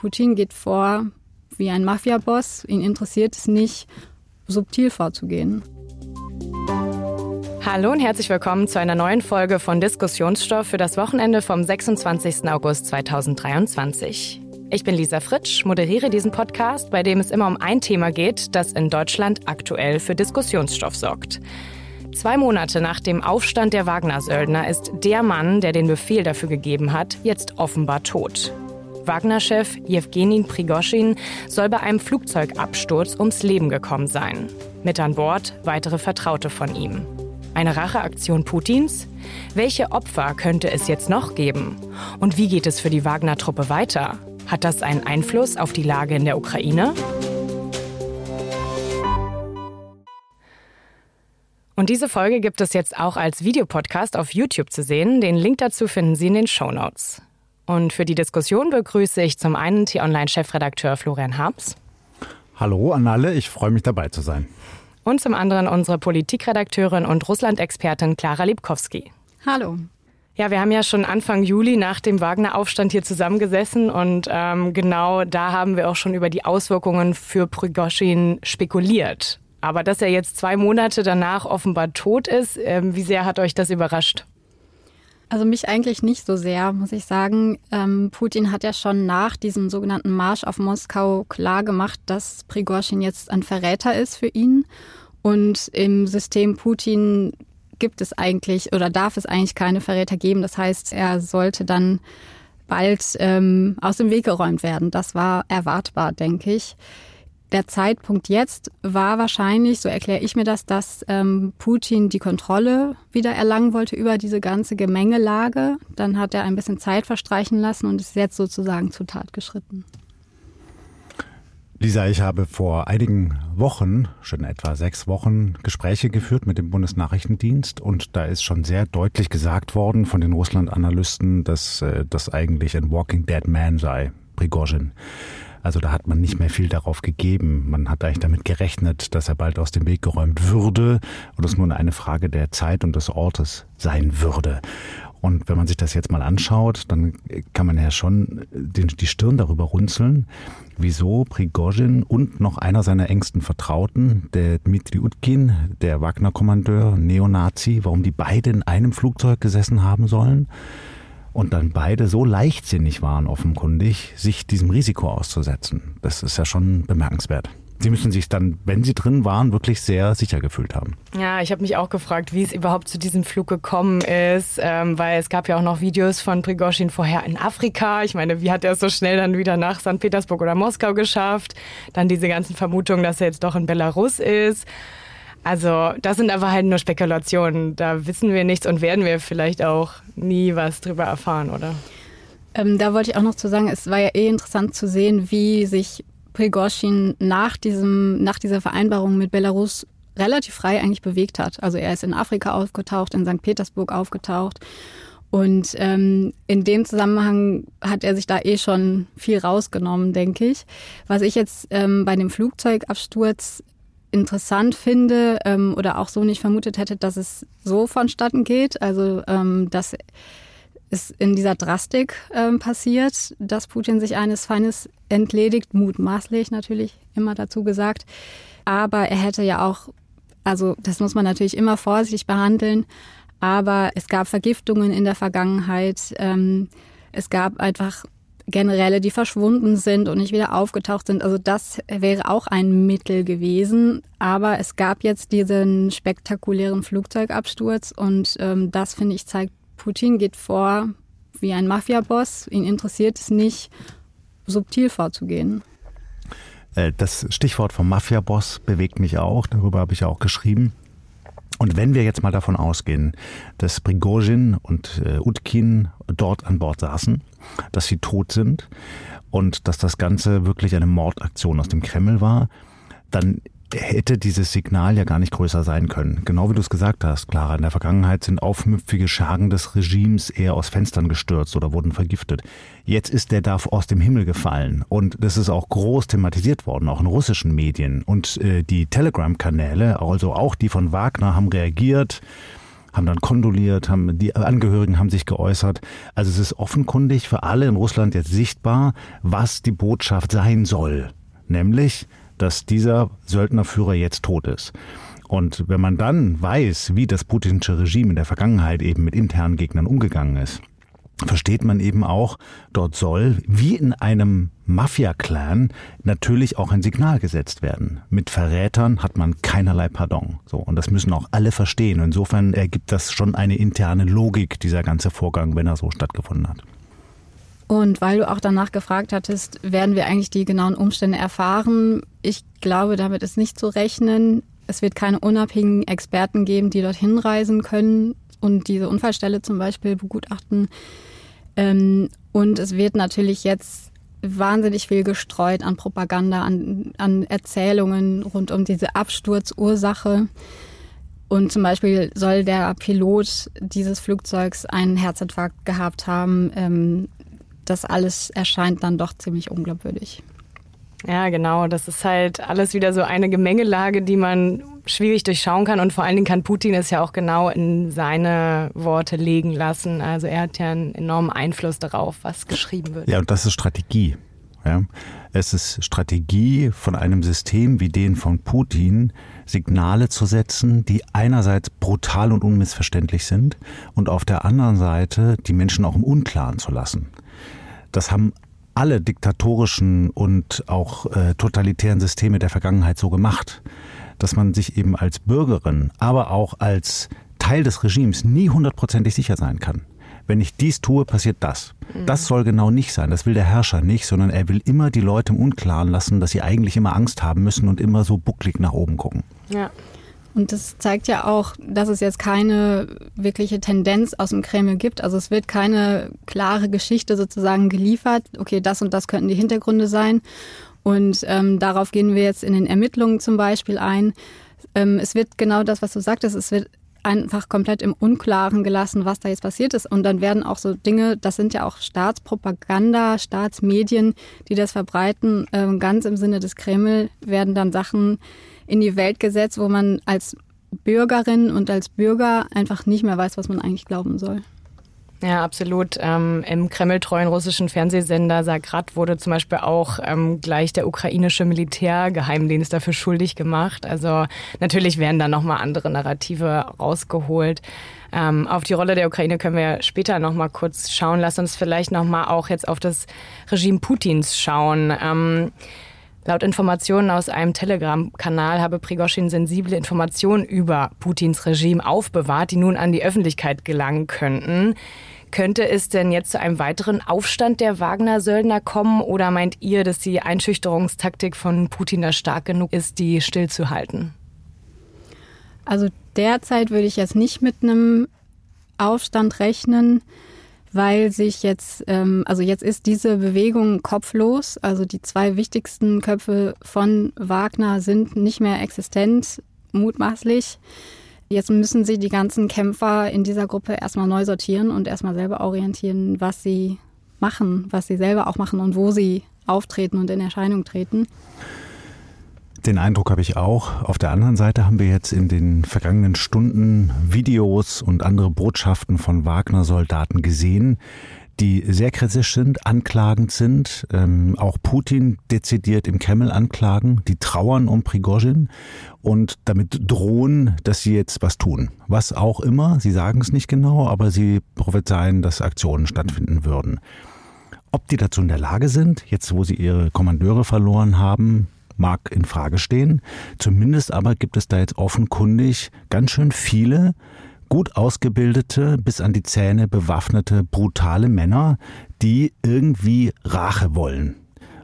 Putin geht vor wie ein Mafiaboss. Ihn interessiert es nicht, subtil vorzugehen. Hallo und herzlich willkommen zu einer neuen Folge von Diskussionsstoff für das Wochenende vom 26. August 2023. Ich bin Lisa Fritsch, moderiere diesen Podcast, bei dem es immer um ein Thema geht, das in Deutschland aktuell für Diskussionsstoff sorgt. Zwei Monate nach dem Aufstand der Wagner-Söldner ist der Mann, der den Befehl dafür gegeben hat, jetzt offenbar tot. Wagner-Chef Jewgenin Prigoschin soll bei einem Flugzeugabsturz ums Leben gekommen sein. Mit an Bord weitere Vertraute von ihm. Eine Racheaktion Putins? Welche Opfer könnte es jetzt noch geben? Und wie geht es für die Wagner-Truppe weiter? Hat das einen Einfluss auf die Lage in der Ukraine? Und diese Folge gibt es jetzt auch als Videopodcast auf YouTube zu sehen. Den Link dazu finden Sie in den Show Notes. Und für die Diskussion begrüße ich zum einen T-Online-Chefredakteur Florian Harms. Hallo an alle, ich freue mich dabei zu sein. Und zum anderen unsere Politikredakteurin und Russland-Expertin Klara Liebkowski. Hallo. Ja, wir haben ja schon Anfang Juli nach dem Wagner-Aufstand hier zusammengesessen und ähm, genau da haben wir auch schon über die Auswirkungen für Prigoschin spekuliert. Aber dass er jetzt zwei Monate danach offenbar tot ist, äh, wie sehr hat euch das überrascht? Also mich eigentlich nicht so sehr, muss ich sagen. Ähm, Putin hat ja schon nach diesem sogenannten Marsch auf Moskau klar gemacht, dass Prigorschin jetzt ein Verräter ist für ihn. Und im System Putin gibt es eigentlich oder darf es eigentlich keine Verräter geben. Das heißt, er sollte dann bald ähm, aus dem Weg geräumt werden. Das war erwartbar, denke ich. Der Zeitpunkt jetzt war wahrscheinlich, so erkläre ich mir das, dass ähm, Putin die Kontrolle wieder erlangen wollte über diese ganze Gemengelage. Dann hat er ein bisschen Zeit verstreichen lassen und ist jetzt sozusagen zur Tat geschritten. Lisa, ich habe vor einigen Wochen, schon etwa sechs Wochen, Gespräche geführt mit dem Bundesnachrichtendienst und da ist schon sehr deutlich gesagt worden von den Russland-Analysten, dass äh, das eigentlich ein Walking Dead Man sei, Prigozhin. Also da hat man nicht mehr viel darauf gegeben. Man hat eigentlich damit gerechnet, dass er bald aus dem Weg geräumt würde und es nur eine Frage der Zeit und des Ortes sein würde. Und wenn man sich das jetzt mal anschaut, dann kann man ja schon den, die Stirn darüber runzeln, wieso Prigozhin und noch einer seiner engsten Vertrauten, der Dmitri Utkin, der Wagner-Kommandeur, Neonazi, warum die beide in einem Flugzeug gesessen haben sollen und dann beide so leichtsinnig waren, offenkundig, sich diesem Risiko auszusetzen. Das ist ja schon bemerkenswert. Sie müssen sich dann, wenn Sie drin waren, wirklich sehr sicher gefühlt haben. Ja, ich habe mich auch gefragt, wie es überhaupt zu diesem Flug gekommen ist, ähm, weil es gab ja auch noch Videos von Prigozhin vorher in Afrika. Ich meine, wie hat er es so schnell dann wieder nach St. Petersburg oder Moskau geschafft? Dann diese ganzen Vermutungen, dass er jetzt doch in Belarus ist. Also das sind aber halt nur Spekulationen. Da wissen wir nichts und werden wir vielleicht auch nie was drüber erfahren, oder? Ähm, da wollte ich auch noch zu sagen, es war ja eh interessant zu sehen, wie sich Prigozhin nach, nach dieser Vereinbarung mit Belarus relativ frei eigentlich bewegt hat. Also er ist in Afrika aufgetaucht, in St. Petersburg aufgetaucht. Und ähm, in dem Zusammenhang hat er sich da eh schon viel rausgenommen, denke ich. Was ich jetzt ähm, bei dem Flugzeugabsturz interessant finde ähm, oder auch so nicht vermutet hätte, dass es so vonstatten geht. Also ähm, dass ist in dieser Drastik ähm, passiert, dass Putin sich eines Feindes entledigt, mutmaßlich natürlich immer dazu gesagt. Aber er hätte ja auch, also das muss man natürlich immer vorsichtig behandeln, aber es gab Vergiftungen in der Vergangenheit. Ähm, es gab einfach Generäle, die verschwunden sind und nicht wieder aufgetaucht sind. Also das wäre auch ein Mittel gewesen. Aber es gab jetzt diesen spektakulären Flugzeugabsturz und ähm, das, finde ich, zeigt Putin geht vor wie ein Mafiaboss. Ihn interessiert es nicht, subtil vorzugehen. Äh, das Stichwort vom Mafiaboss bewegt mich auch. Darüber habe ich auch geschrieben. Und wenn wir jetzt mal davon ausgehen, dass Prigozhin und äh, Utkin dort an Bord saßen, dass sie tot sind und dass das Ganze wirklich eine Mordaktion aus dem Kreml war, dann hätte dieses Signal ja gar nicht größer sein können. Genau wie du es gesagt hast, Clara. In der Vergangenheit sind aufmüpfige Schergen des Regimes eher aus Fenstern gestürzt oder wurden vergiftet. Jetzt ist der da aus dem Himmel gefallen. Und das ist auch groß thematisiert worden, auch in russischen Medien. Und äh, die Telegram-Kanäle, also auch die von Wagner, haben reagiert. haben dann kondoliert, haben, die Angehörigen haben sich geäußert. Also es ist offenkundig für alle in Russland jetzt sichtbar, was die Botschaft sein soll. Nämlich, dass dieser Söldnerführer jetzt tot ist. Und wenn man dann weiß, wie das putinsche Regime in der Vergangenheit eben mit internen Gegnern umgegangen ist, versteht man eben auch, dort soll, wie in einem Mafia-Clan, natürlich auch ein Signal gesetzt werden. Mit Verrätern hat man keinerlei Pardon. So. Und das müssen auch alle verstehen. Insofern ergibt das schon eine interne Logik, dieser ganze Vorgang, wenn er so stattgefunden hat. Und weil du auch danach gefragt hattest, werden wir eigentlich die genauen Umstände erfahren? Ich glaube, damit ist nicht zu rechnen. Es wird keine unabhängigen Experten geben, die dorthin reisen können und diese Unfallstelle zum Beispiel begutachten. Ähm, und es wird natürlich jetzt wahnsinnig viel gestreut an Propaganda, an, an Erzählungen rund um diese Absturzursache. Und zum Beispiel soll der Pilot dieses Flugzeugs einen Herzinfarkt gehabt haben. Ähm, das alles erscheint dann doch ziemlich unglaubwürdig. Ja, genau. Das ist halt alles wieder so eine Gemengelage, die man schwierig durchschauen kann. Und vor allen Dingen kann Putin es ja auch genau in seine Worte legen lassen. Also er hat ja einen enormen Einfluss darauf, was geschrieben wird. Ja, und das ist Strategie. Ja. Es ist Strategie von einem System wie den von Putin, Signale zu setzen, die einerseits brutal und unmissverständlich sind und auf der anderen Seite die Menschen auch im Unklaren zu lassen. Das haben alle diktatorischen und auch äh, totalitären Systeme der Vergangenheit so gemacht, dass man sich eben als Bürgerin, aber auch als Teil des Regimes nie hundertprozentig sicher sein kann. Wenn ich dies tue, passiert das. Mhm. Das soll genau nicht sein. Das will der Herrscher nicht, sondern er will immer die Leute im Unklaren lassen, dass sie eigentlich immer Angst haben müssen und immer so bucklig nach oben gucken. Ja. Und das zeigt ja auch, dass es jetzt keine wirkliche Tendenz aus dem Kreml gibt. Also es wird keine klare Geschichte sozusagen geliefert. Okay, das und das könnten die Hintergründe sein. Und ähm, darauf gehen wir jetzt in den Ermittlungen zum Beispiel ein. Ähm, es wird genau das, was du sagtest, es wird einfach komplett im Unklaren gelassen, was da jetzt passiert ist. Und dann werden auch so Dinge, das sind ja auch Staatspropaganda, Staatsmedien, die das verbreiten, ähm, ganz im Sinne des Kreml, werden dann Sachen in die Welt gesetzt, wo man als Bürgerin und als Bürger einfach nicht mehr weiß, was man eigentlich glauben soll. Ja, absolut. Ähm, Im kremltreuen russischen Fernsehsender Sagrat wurde zum Beispiel auch ähm, gleich der ukrainische Militärgeheimdienst dafür schuldig gemacht. Also natürlich werden da nochmal andere Narrative rausgeholt. Ähm, auf die Rolle der Ukraine können wir später nochmal kurz schauen. Lass uns vielleicht nochmal auch jetzt auf das Regime Putins schauen. Laut Informationen aus einem Telegram-Kanal habe Prigoschin sensible Informationen über Putins Regime aufbewahrt, die nun an die Öffentlichkeit gelangen könnten. Könnte es denn jetzt zu einem weiteren Aufstand der Wagner-Söldner kommen oder meint ihr, dass die Einschüchterungstaktik von Putin da stark genug ist, die stillzuhalten? Also derzeit würde ich jetzt nicht mit einem Aufstand rechnen weil sich jetzt, ähm, also jetzt ist diese Bewegung kopflos. Also die zwei wichtigsten Köpfe von Wagner sind nicht mehr existent, mutmaßlich. Jetzt müssen sie die ganzen Kämpfer in dieser Gruppe erstmal neu sortieren und erstmal selber orientieren, was sie machen, was sie selber auch machen und wo sie auftreten und in Erscheinung treten. Den Eindruck habe ich auch. Auf der anderen Seite haben wir jetzt in den vergangenen Stunden Videos und andere Botschaften von Wagner-Soldaten gesehen, die sehr kritisch sind, anklagend sind, ähm, auch Putin dezidiert im Kreml anklagen, die trauern um Prigozhin und damit drohen, dass sie jetzt was tun. Was auch immer, sie sagen es nicht genau, aber sie prophezeien, dass Aktionen stattfinden würden. Ob die dazu in der Lage sind, jetzt wo sie ihre Kommandeure verloren haben, mag in Frage stehen. Zumindest aber gibt es da jetzt offenkundig ganz schön viele gut ausgebildete, bis an die Zähne bewaffnete, brutale Männer, die irgendwie Rache wollen.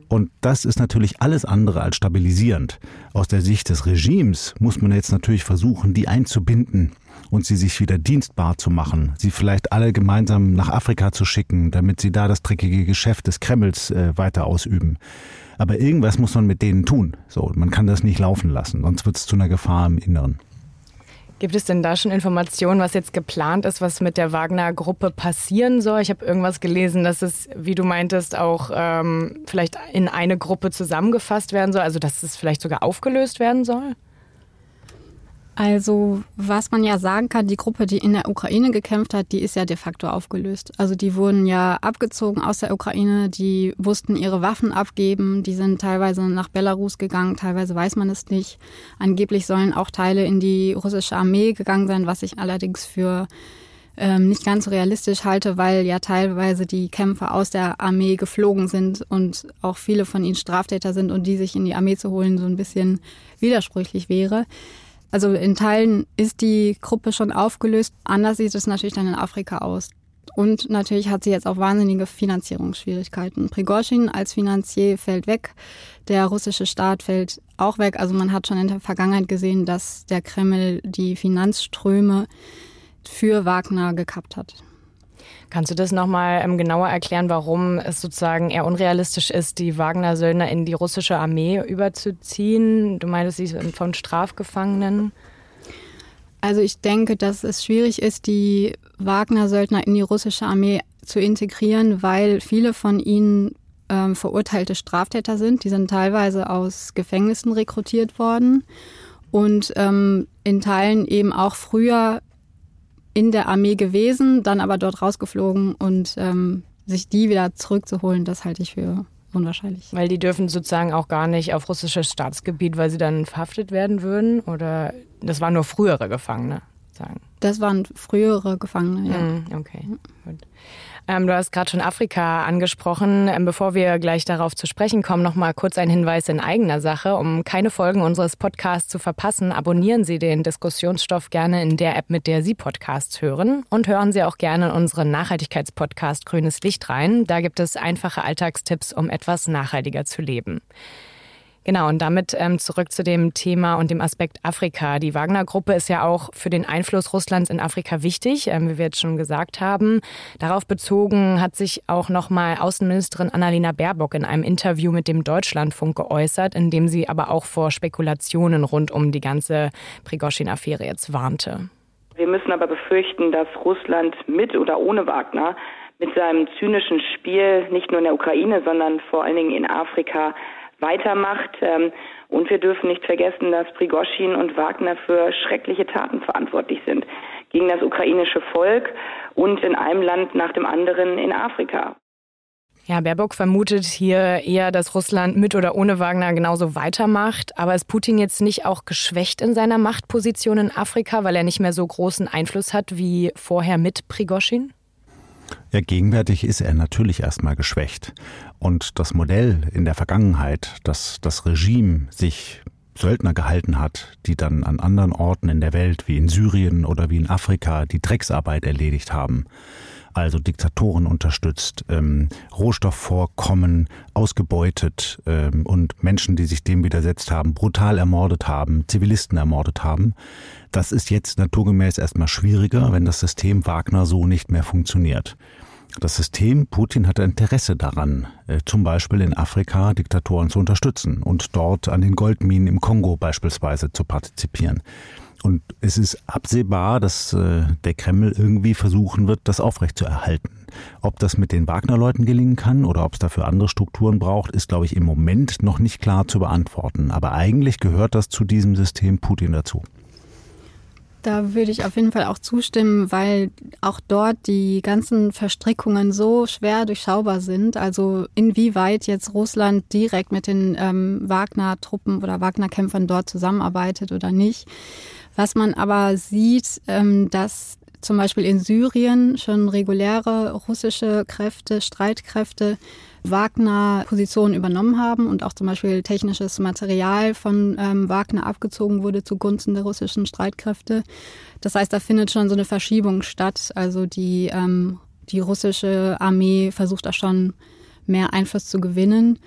Und das ist natürlich alles andere als stabilisierend. Aus der Sicht des Regimes muss man jetzt natürlich versuchen, die einzubinden und sie sich wieder dienstbar zu machen, sie vielleicht alle gemeinsam nach Afrika zu schicken, damit sie da das dreckige Geschäft des Kremls äh, weiter ausüben. Aber irgendwas muss man mit denen tun. So, man kann das nicht laufen lassen, sonst wird es zu einer Gefahr im Inneren. Gibt es denn da schon Informationen, was jetzt geplant ist, was mit der Wagner-Gruppe passieren soll? Ich habe irgendwas gelesen, dass es, wie du meintest, auch ähm, vielleicht in eine Gruppe zusammengefasst werden soll, also dass es vielleicht sogar aufgelöst werden soll? Also, was man ja sagen kann, die Gruppe, die in der Ukraine gekämpft hat, die ist ja de facto aufgelöst. Also, die wurden ja abgezogen aus der Ukraine, die mussten ihre Waffen abgeben, die sind teilweise nach Belarus gegangen, teilweise weiß man es nicht. Angeblich sollen auch Teile in die russische Armee gegangen sein, was ich allerdings für ähm, nicht ganz so realistisch halte, weil ja teilweise die Kämpfer aus der Armee geflogen sind und auch viele von ihnen Straftäter sind und die sich in die Armee zu holen so ein bisschen widersprüchlich wäre. Also in Teilen ist die Gruppe schon aufgelöst. Anders sieht es natürlich dann in Afrika aus. Und natürlich hat sie jetzt auch wahnsinnige Finanzierungsschwierigkeiten. Prigozhin als Finanzier fällt weg. Der russische Staat fällt auch weg. Also man hat schon in der Vergangenheit gesehen, dass der Kreml die Finanzströme für Wagner gekappt hat. Kannst du das nochmal ähm, genauer erklären, warum es sozusagen eher unrealistisch ist, die Wagner-Söldner in die russische Armee überzuziehen? Du meintest, sie sind von Strafgefangenen. Also ich denke, dass es schwierig ist, die Wagner-Söldner in die russische Armee zu integrieren, weil viele von ihnen ähm, verurteilte Straftäter sind. Die sind teilweise aus Gefängnissen rekrutiert worden und ähm, in Teilen eben auch früher in der Armee gewesen, dann aber dort rausgeflogen und ähm, sich die wieder zurückzuholen, das halte ich für unwahrscheinlich. Weil die dürfen sozusagen auch gar nicht auf russisches Staatsgebiet, weil sie dann verhaftet werden würden? Oder das waren nur frühere Gefangene? Sagen. Das waren frühere Gefangene, ja. Mm, okay, gut. Ähm, du hast gerade schon Afrika angesprochen. Ähm, bevor wir gleich darauf zu sprechen kommen, noch mal kurz ein Hinweis in eigener Sache. Um keine Folgen unseres Podcasts zu verpassen, abonnieren Sie den Diskussionsstoff gerne in der App, mit der Sie Podcasts hören. Und hören Sie auch gerne in unseren Nachhaltigkeitspodcast Grünes Licht rein. Da gibt es einfache Alltagstipps, um etwas nachhaltiger zu leben. Genau, und damit ähm, zurück zu dem Thema und dem Aspekt Afrika. Die Wagner-Gruppe ist ja auch für den Einfluss Russlands in Afrika wichtig, ähm, wie wir jetzt schon gesagt haben. Darauf bezogen hat sich auch nochmal Außenministerin Annalena Baerbock in einem Interview mit dem Deutschlandfunk geäußert, in dem sie aber auch vor Spekulationen rund um die ganze Prigoschin-Affäre jetzt warnte. Wir müssen aber befürchten, dass Russland mit oder ohne Wagner mit seinem zynischen Spiel nicht nur in der Ukraine, sondern vor allen Dingen in Afrika weitermacht. Ähm, und wir dürfen nicht vergessen, dass Prigoschin und Wagner für schreckliche Taten verantwortlich sind gegen das ukrainische Volk und in einem Land nach dem anderen in Afrika. Ja, Baerbock vermutet hier eher, dass Russland mit oder ohne Wagner genauso weitermacht. Aber ist Putin jetzt nicht auch geschwächt in seiner Machtposition in Afrika, weil er nicht mehr so großen Einfluss hat wie vorher mit Prigoschin? Ja, gegenwärtig ist er natürlich erstmal geschwächt. Und das Modell in der Vergangenheit, dass das Regime sich Söldner gehalten hat, die dann an anderen Orten in der Welt, wie in Syrien oder wie in Afrika, die Drecksarbeit erledigt haben, also Diktatoren unterstützt, ähm, Rohstoffvorkommen ausgebeutet ähm, und Menschen, die sich dem widersetzt haben, brutal ermordet haben, Zivilisten ermordet haben. Das ist jetzt naturgemäß erstmal schwieriger, wenn das System Wagner so nicht mehr funktioniert. Das System Putin hatte Interesse daran, äh, zum Beispiel in Afrika Diktatoren zu unterstützen und dort an den Goldminen im Kongo beispielsweise zu partizipieren. Und es ist absehbar, dass äh, der Kreml irgendwie versuchen wird, das aufrechtzuerhalten. Ob das mit den Wagner-Leuten gelingen kann oder ob es dafür andere Strukturen braucht, ist, glaube ich, im Moment noch nicht klar zu beantworten. Aber eigentlich gehört das zu diesem System Putin dazu. Da würde ich auf jeden Fall auch zustimmen, weil auch dort die ganzen Verstrickungen so schwer durchschaubar sind. Also inwieweit jetzt Russland direkt mit den ähm, Wagner-Truppen oder Wagner-Kämpfern dort zusammenarbeitet oder nicht. Was man aber sieht, ähm, dass zum Beispiel in Syrien schon reguläre russische Kräfte, Streitkräfte Wagner-Positionen übernommen haben und auch zum Beispiel technisches Material von ähm, Wagner abgezogen wurde zugunsten der russischen Streitkräfte. Das heißt, da findet schon so eine Verschiebung statt. Also die, ähm, die russische Armee versucht da schon mehr Einfluss zu gewinnen.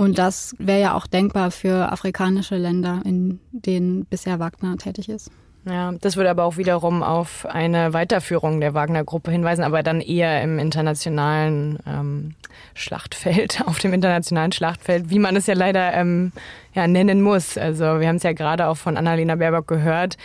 Und das wäre ja auch denkbar für afrikanische Länder, in denen bisher Wagner tätig ist. Ja, das würde aber auch wiederum auf eine Weiterführung der Wagner-Gruppe hinweisen, aber dann eher im internationalen ähm, Schlachtfeld, auf dem internationalen Schlachtfeld, wie man es ja leider ähm, ja, nennen muss. Also wir haben es ja gerade auch von Annalena Baerbock gehört.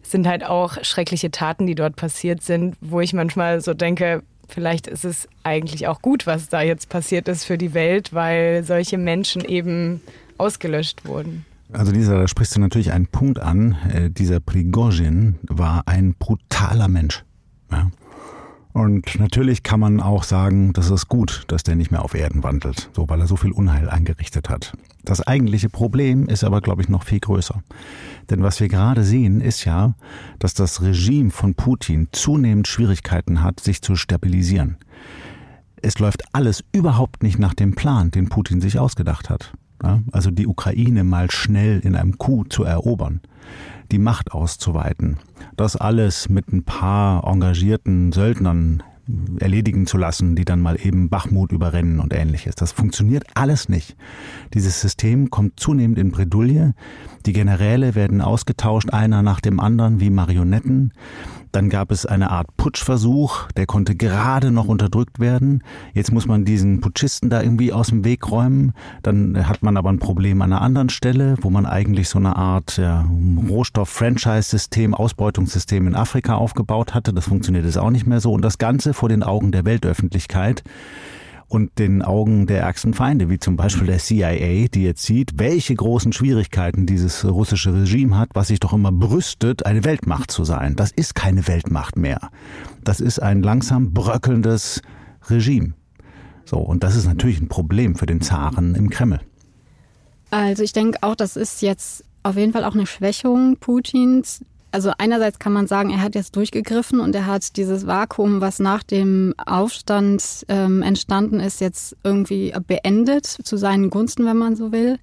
Es sind halt auch schreckliche Taten, die dort passiert sind, wo ich manchmal so denke, vielleicht ist es eigentlich auch gut, was da jetzt passiert ist für die Welt, weil solche Menschen eben ausgelöscht wurden. Also Lisa, da sprichst du natürlich einen Punkt an. Äh, dieser Prigozhin war ein brutaler Mensch. Ja. Und natürlich kann man auch sagen, das ist gut, dass der nicht mehr auf Erden wandelt, so weil er so viel Unheil angerichtet hat. Das eigentliche Problem ist aber, glaube ich, noch viel größer. Denn was wir gerade sehen, ist ja, dass das Regime von Putin zunehmend Schwierigkeiten hat, sich zu stabilisieren. Es läuft alles überhaupt nicht nach dem Plan, den Putin sich ausgedacht hat. Also die Ukraine mal schnell in einem Coup zu erobern, die Macht auszuweiten, das alles mit ein paar engagierten Söldnern erledigen zu lassen, die dann mal eben Bachmut überrennen und ähnliches. Das funktioniert alles nicht. Dieses System kommt zunehmend in Bredouille. Die Generäle werden ausgetauscht, einer nach dem anderen wie Marionetten. Dann gab es eine Art Putschversuch, der konnte gerade noch unterdrückt werden. Jetzt muss man diesen Putschisten da irgendwie aus dem Weg räumen. Dann hat man aber ein Problem an einer anderen Stelle, wo man eigentlich so eine Art ja, Rohstoff-Franchise-System, Ausbeutungssystem in Afrika aufgebaut hatte. Das funktioniert jetzt auch nicht mehr so. Und das Ganze vor den Augen der Weltöffentlichkeit und den Augen der ärgsten Feinde, wie zum Beispiel der CIA, die jetzt sieht, welche großen Schwierigkeiten dieses russische Regime hat, was sich doch immer brüstet, eine Weltmacht zu sein. Das ist keine Weltmacht mehr. Das ist ein langsam bröckelndes Regime. So, und das ist natürlich ein Problem für den Zaren im Kreml. Also ich denke auch, das ist jetzt auf jeden Fall auch eine Schwächung Putins, also einerseits kann man sagen, er hat jetzt durchgegriffen und er hat dieses Vakuum, was nach dem Aufstand ähm, entstanden ist, jetzt irgendwie beendet, zu seinen Gunsten, wenn man so will.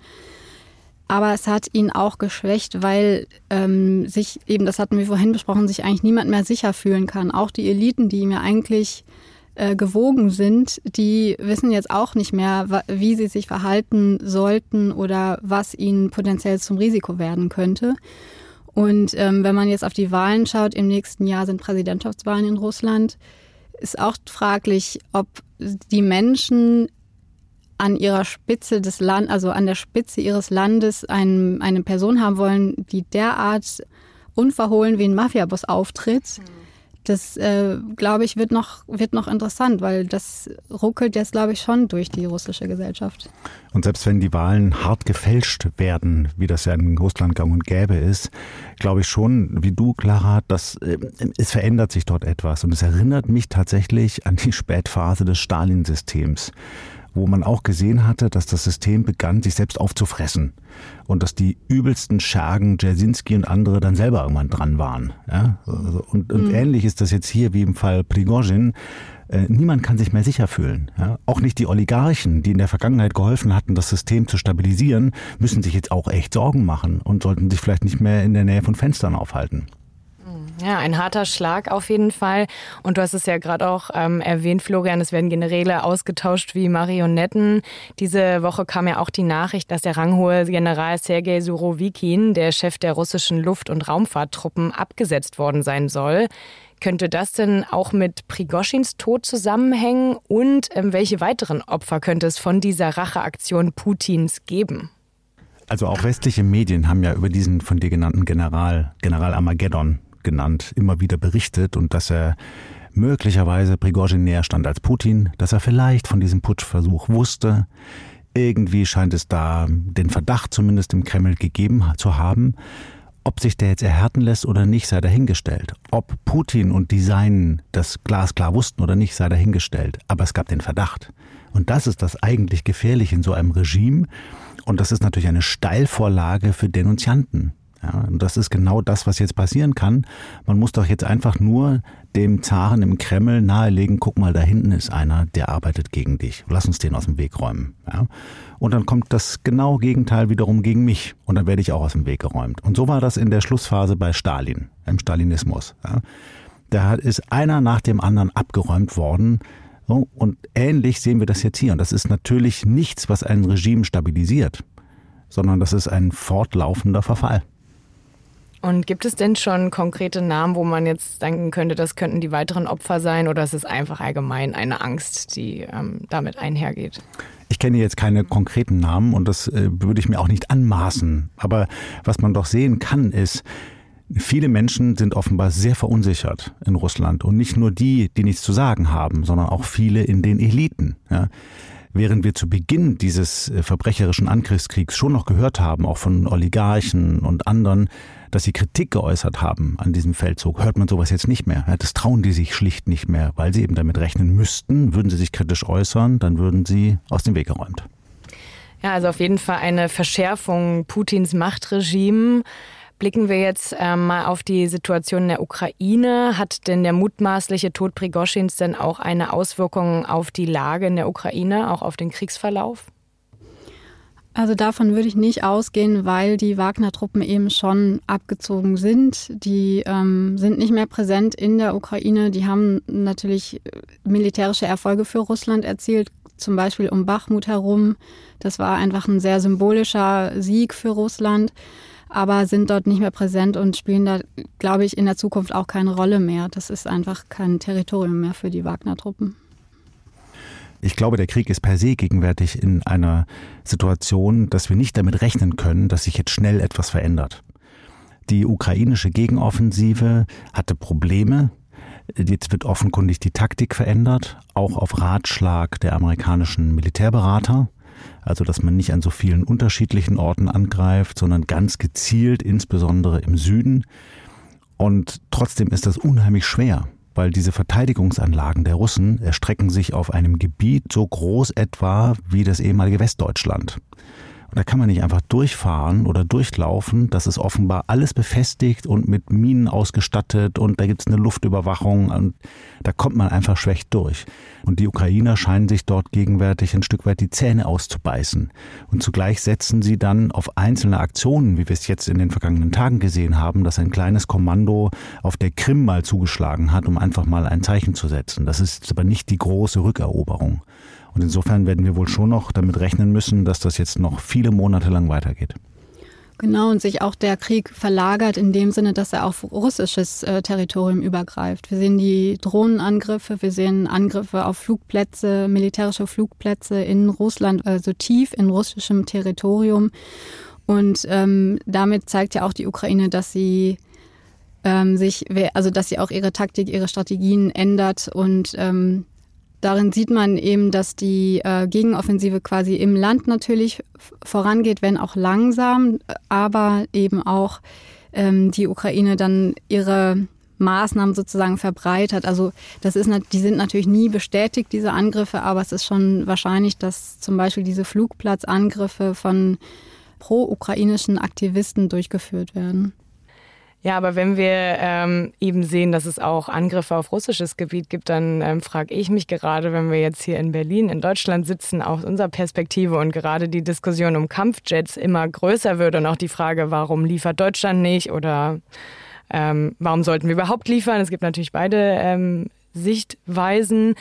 Aber es hat ihn auch geschwächt, weil ähm, sich eben, das hatten wir vorhin besprochen, sich eigentlich niemand mehr sicher fühlen kann. Auch die Eliten, die ihm ja eigentlich äh, gewogen sind, die wissen jetzt auch nicht mehr, wie sie sich verhalten sollten oder was ihnen potenziell zum Risiko werden könnte. Und ähm, wenn man jetzt auf die Wahlen schaut, im nächsten Jahr sind Präsidentschaftswahlen in Russland, ist auch fraglich, ob die Menschen an ihrer Spitze des Land, also an der Spitze ihres Landes ein, eine Person haben wollen, die derart unverhohlen wie ein Mafiaboss auftritt. Mhm das, äh, glaube ich, wird noch, wird noch interessant, weil das ruckelt jetzt, glaube ich, schon durch die russische Gesellschaft. Und selbst wenn die Wahlen hart gefälscht werden, wie das ja in Russland gang und gäbe ist, glaube ich schon, wie du, Clara, dass äh, es verändert sich dort etwas. Und es erinnert mich tatsächlich an die Spätphase des Stalin-Systems wo man auch gesehen hatte, dass das System begann, sich selbst aufzufressen und dass die übelsten Schergen, Jasinski und andere, dann selber irgendwann dran waren. Ja? Und, und mhm. ähnlich ist das jetzt hier wie im Fall Prigozhin. Äh, niemand kann sich mehr sicher fühlen. Ja? Auch nicht die Oligarchen, die in der Vergangenheit geholfen hatten, das System zu stabilisieren, müssen sich jetzt auch echt Sorgen machen und sollten sich vielleicht nicht mehr in der Nähe von Fenstern aufhalten. Ja, ein harter Schlag auf jeden Fall. Und du hast es ja gerade auch ähm, erwähnt, Florian, es werden Generäle ausgetauscht wie Marionetten. Diese Woche kam ja auch die Nachricht, dass der ranghohe General Sergei Surovikin, der Chef der russischen Luft- und Raumfahrttruppen, abgesetzt worden sein soll. Könnte das denn auch mit Prigoschins Tod zusammenhängen? Und ähm, welche weiteren Opfer könnte es von dieser Racheaktion Putins geben? Also auch westliche Medien haben ja über diesen von dir genannten General, General Armageddon genannt, immer wieder berichtet und dass er möglicherweise Prigozhin näher stand als Putin, dass er vielleicht von diesem Putschversuch wusste. Irgendwie scheint es da den Verdacht zumindest im Kreml gegeben zu haben. Ob sich der jetzt erhärten lässt oder nicht, sei dahingestellt. Ob Putin und die Seinen das glasklar wussten oder nicht, sei dahingestellt. Aber es gab den Verdacht. Und das ist das eigentlich gefährlich in so einem Regime. Und das ist natürlich eine Steilvorlage für Denunzianten. Ja, und das ist genau das, was jetzt passieren kann. Man muss doch jetzt einfach nur dem Zaren im Kreml nahelegen, guck mal, da hinten ist einer, der arbeitet gegen dich. Lass uns den aus dem Weg räumen. Ja? Und dann kommt das genau Gegenteil wiederum gegen mich. Und dann werde ich auch aus dem Weg geräumt. Und so war das in der Schlussphase bei Stalin, im Stalinismus. Ja? Da ist einer nach dem anderen abgeräumt worden. und ähnlich sehen wir das jetzt hier. Und das ist natürlich nichts, was ein Regime stabilisiert, sondern das ist ein fortlaufender Verfall. Und gibt es denn schon konkrete Namen, wo man jetzt denken könnte, das könnten die weiteren Opfer sein oder ist es einfach allgemein eine Angst, die ähm, damit einhergeht? Ich kenne jetzt keine konkreten Namen und das äh, würde ich mir auch nicht anmaßen. Aber was man doch sehen kann, ist, Viele Menschen sind offenbar sehr verunsichert in Russland und nicht nur die, die nichts zu sagen haben, sondern auch viele in den Eliten. Ja. Während wir zu Beginn dieses äh, verbrecherischen Angriffskriegs schon noch gehört haben, auch von Oligarchen und anderen, dass sie Kritik geäußert haben an diesem Feldzug, hört man sowas jetzt nicht mehr. Das trauen die sich schlicht nicht mehr, weil sie eben damit rechnen müssten, würden sie sich kritisch äußern, dann würden sie aus dem Weg geräumt. Ja, also auf jeden Fall eine Verschärfung Putins Machtregime. Blicken wir jetzt äh, mal auf die Situation in der Ukraine. Hat denn der mutmaßliche Tod Prigoschins denn auch eine Auswirkung auf die Lage in der Ukraine, auch auf den Kriegsverlauf? Also davon würde ich nicht ausgehen, weil die Wagner-Truppen eben schon abgezogen sind. Die ähm, sind nicht mehr präsent in der Ukraine. Die haben natürlich militärische Erfolge für Russland erzielt, zum Beispiel um Bachmut herum. Das war einfach ein sehr symbolischer Sieg für Russland, aber sind dort nicht mehr präsent und spielen da, glaube ich, in der Zukunft auch keine Rolle mehr. Das ist einfach kein Territorium mehr für die Wagner-Truppen. Ich glaube, der Krieg ist per se gegenwärtig in einer Situation, dass wir nicht damit rechnen können, dass sich jetzt schnell etwas verändert. Die ukrainische Gegenoffensive hatte Probleme, Jetzt wird offenkundig die Taktik verändert, auch auf Ratschlag der amerikanischen Militärberater. Also, dass man nicht an so vielen unterschiedlichen Orten angreift, sondern ganz gezielt, insbesondere im Süden. Und trotzdem ist das unheimlich schwer, weil diese Verteidigungsanlagen der Russen erstrecken sich auf einem Gebiet so groß etwa wie das ehemalige Westdeutschland. Und da kann man nicht einfach durchfahren oder durchlaufen. Das ist offenbar alles befestigt und mit Minen ausgestattet und da gibt es eine Luftüberwachung und da kommt man einfach schlecht durch. Und die Ukrainer scheinen sich dort gegenwärtig ein Stück weit die Zähne auszubeißen. Und zugleich setzen sie dann auf einzelne Aktionen, wie wir es jetzt in den vergangenen Tagen gesehen haben, dass ein kleines Kommando auf der Krim mal zugeschlagen hat, um einfach mal ein Zeichen zu setzen. Das ist aber nicht die große Rückeroberung. Und insofern werden wir wohl schon noch damit rechnen müssen, dass das jetzt noch viele Monate lang weitergeht. Genau, und sich auch der Krieg verlagert in dem Sinne, dass er auf russisches äh, Territorium übergreift. Wir sehen die Drohnenangriffe, wir sehen Angriffe auf Flugplätze, militärische Flugplätze in Russland, also tief in russischem Territorium. Und ähm, damit zeigt ja auch die Ukraine, dass sie ähm, sich, also dass sie auch ihre Taktik, ihre Strategien ändert und ähm, Darin sieht man eben, dass die äh, Gegenoffensive quasi im Land natürlich vorangeht, wenn auch langsam, aber eben auch ähm, die Ukraine dann ihre Maßnahmen sozusagen verbreitert. Also das ist, die sind natürlich nie bestätigt, diese Angriffe, aber es ist schon wahrscheinlich, dass zum Beispiel diese Flugplatzangriffe von pro-ukrainischen Aktivisten durchgeführt werden. Ja, aber wenn wir ähm, eben sehen, dass es auch Angriffe auf russisches Gebiet gibt, dann ähm, frage ich mich gerade, wenn wir jetzt hier in Berlin, in Deutschland sitzen, aus unserer Perspektive und gerade die Diskussion um Kampfjets immer größer wird und auch die Frage, warum liefert Deutschland nicht oder ähm, warum sollten wir überhaupt liefern? Es gibt natürlich beide ähm, Sichtweisen.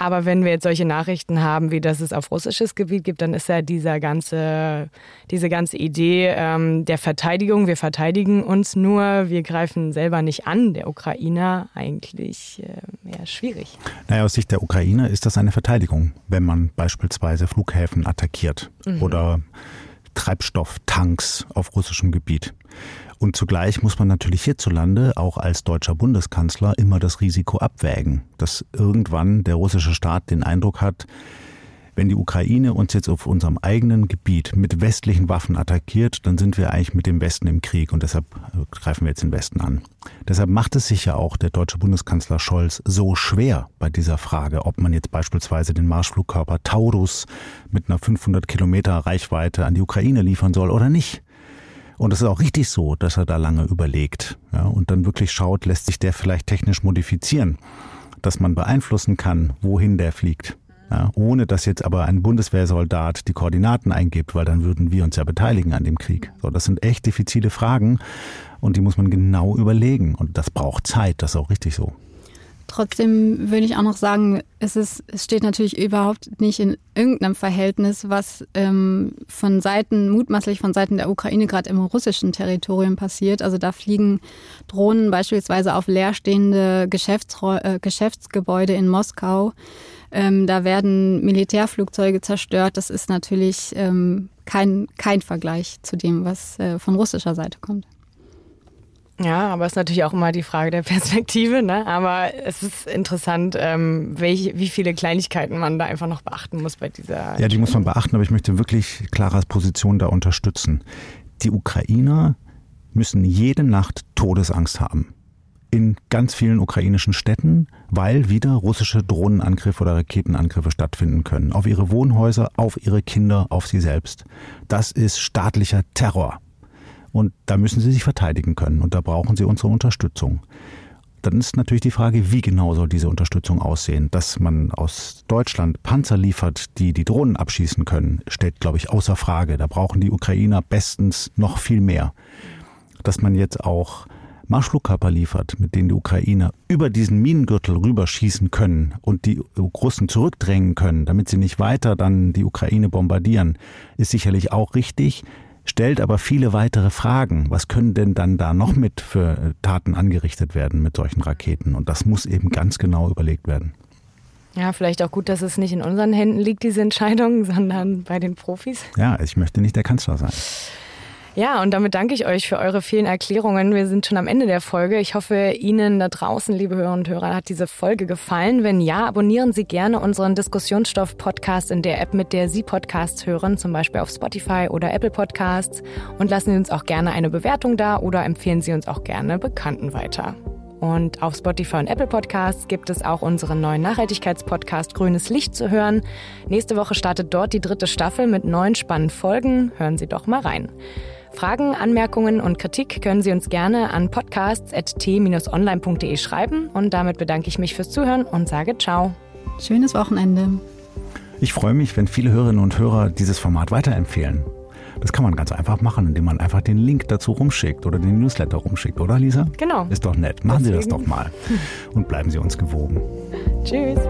Aber wenn wir jetzt solche Nachrichten haben, wie dass es auf russisches Gebiet gibt, dann ist ja dieser ganze, diese ganze Idee ähm, der Verteidigung, wir verteidigen uns nur, wir greifen selber nicht an, der Ukrainer, eigentlich äh, eher schwierig. Naja, aus Sicht der Ukrainer ist das eine Verteidigung, wenn man beispielsweise Flughäfen attackiert mhm. oder Treibstofftanks auf russischem Gebiet. Und zugleich muss man natürlich hierzulande auch als deutscher Bundeskanzler immer das Risiko abwägen, dass irgendwann der russische Staat den Eindruck hat, wenn die Ukraine uns jetzt auf unserem eigenen Gebiet mit westlichen Waffen attackiert, dann sind wir eigentlich mit dem Westen im Krieg und deshalb greifen wir jetzt den Westen an. Deshalb macht es sich ja auch der deutsche Bundeskanzler Scholz so schwer bei dieser Frage, ob man jetzt beispielsweise den Marschflugkörper Taurus mit einer 500 Kilometer Reichweite an die Ukraine liefern soll oder nicht. Und es ist auch richtig so, dass er da lange überlegt ja, und dann wirklich schaut, lässt sich der vielleicht technisch modifizieren, dass man beeinflussen kann, wohin der fliegt. Ja, ohne dass jetzt aber ein Bundeswehrsoldat die Koordinaten eingibt, weil dann würden wir uns ja beteiligen an dem Krieg. So, das sind echt diffizile Fragen und die muss man genau überlegen. Und das braucht Zeit, das ist auch richtig so. Trotzdem würde ich auch noch sagen, es, ist, es steht natürlich überhaupt nicht in irgendeinem Verhältnis, was ähm, von Seiten, mutmaßlich von Seiten der Ukraine gerade im russischen Territorium passiert. Also da fliegen Drohnen beispielsweise auf leerstehende äh, Geschäftsgebäude in Moskau. Ähm, da werden Militärflugzeuge zerstört. Das ist natürlich ähm, kein, kein Vergleich zu dem, was äh, von russischer Seite kommt. Ja, aber es ist natürlich auch immer die Frage der Perspektive. Ne? Aber es ist interessant, ähm, welche, wie viele Kleinigkeiten man da einfach noch beachten muss bei dieser. Ja, die muss man beachten, aber ich möchte wirklich Klaras Position da unterstützen. Die Ukrainer müssen jede Nacht Todesangst haben. In ganz vielen ukrainischen Städten, weil wieder russische Drohnenangriffe oder Raketenangriffe stattfinden können. Auf ihre Wohnhäuser, auf ihre Kinder, auf sie selbst. Das ist staatlicher Terror. Und da müssen sie sich verteidigen können und da brauchen sie unsere Unterstützung. Dann ist natürlich die Frage, wie genau soll diese Unterstützung aussehen? Dass man aus Deutschland Panzer liefert, die die Drohnen abschießen können, steht, glaube ich, außer Frage. Da brauchen die Ukrainer bestens noch viel mehr. Dass man jetzt auch Marschflugkörper liefert, mit denen die Ukrainer über diesen Minengürtel rüberschießen können und die Russen zurückdrängen können, damit sie nicht weiter dann die Ukraine bombardieren, ist sicherlich auch richtig stellt aber viele weitere Fragen. Was können denn dann da noch mit für Taten angerichtet werden mit solchen Raketen? Und das muss eben ganz genau überlegt werden. Ja, vielleicht auch gut, dass es nicht in unseren Händen liegt, diese Entscheidung, sondern bei den Profis. Ja, ich möchte nicht der Kanzler sein. Ja, und damit danke ich euch für eure vielen Erklärungen. Wir sind schon am Ende der Folge. Ich hoffe, Ihnen da draußen, liebe Hörer und Hörer, hat diese Folge gefallen. Wenn ja, abonnieren Sie gerne unseren Diskussionsstoff-Podcast in der App, mit der Sie Podcasts hören, zum Beispiel auf Spotify oder Apple Podcasts. Und lassen Sie uns auch gerne eine Bewertung da oder empfehlen Sie uns auch gerne Bekannten weiter. Und auf Spotify und Apple Podcasts gibt es auch unseren neuen Nachhaltigkeitspodcast Grünes Licht zu hören. Nächste Woche startet dort die dritte Staffel mit neun spannenden Folgen. Hören Sie doch mal rein. Fragen, Anmerkungen und Kritik können Sie uns gerne an podcasts.t-online.de schreiben. Und damit bedanke ich mich fürs Zuhören und sage ciao. Schönes Wochenende. Ich freue mich, wenn viele Hörerinnen und Hörer dieses Format weiterempfehlen. Das kann man ganz einfach machen, indem man einfach den Link dazu rumschickt oder den Newsletter rumschickt, oder Lisa? Genau. Ist doch nett. Machen Deswegen. Sie das doch mal. Und bleiben Sie uns gewogen. Tschüss.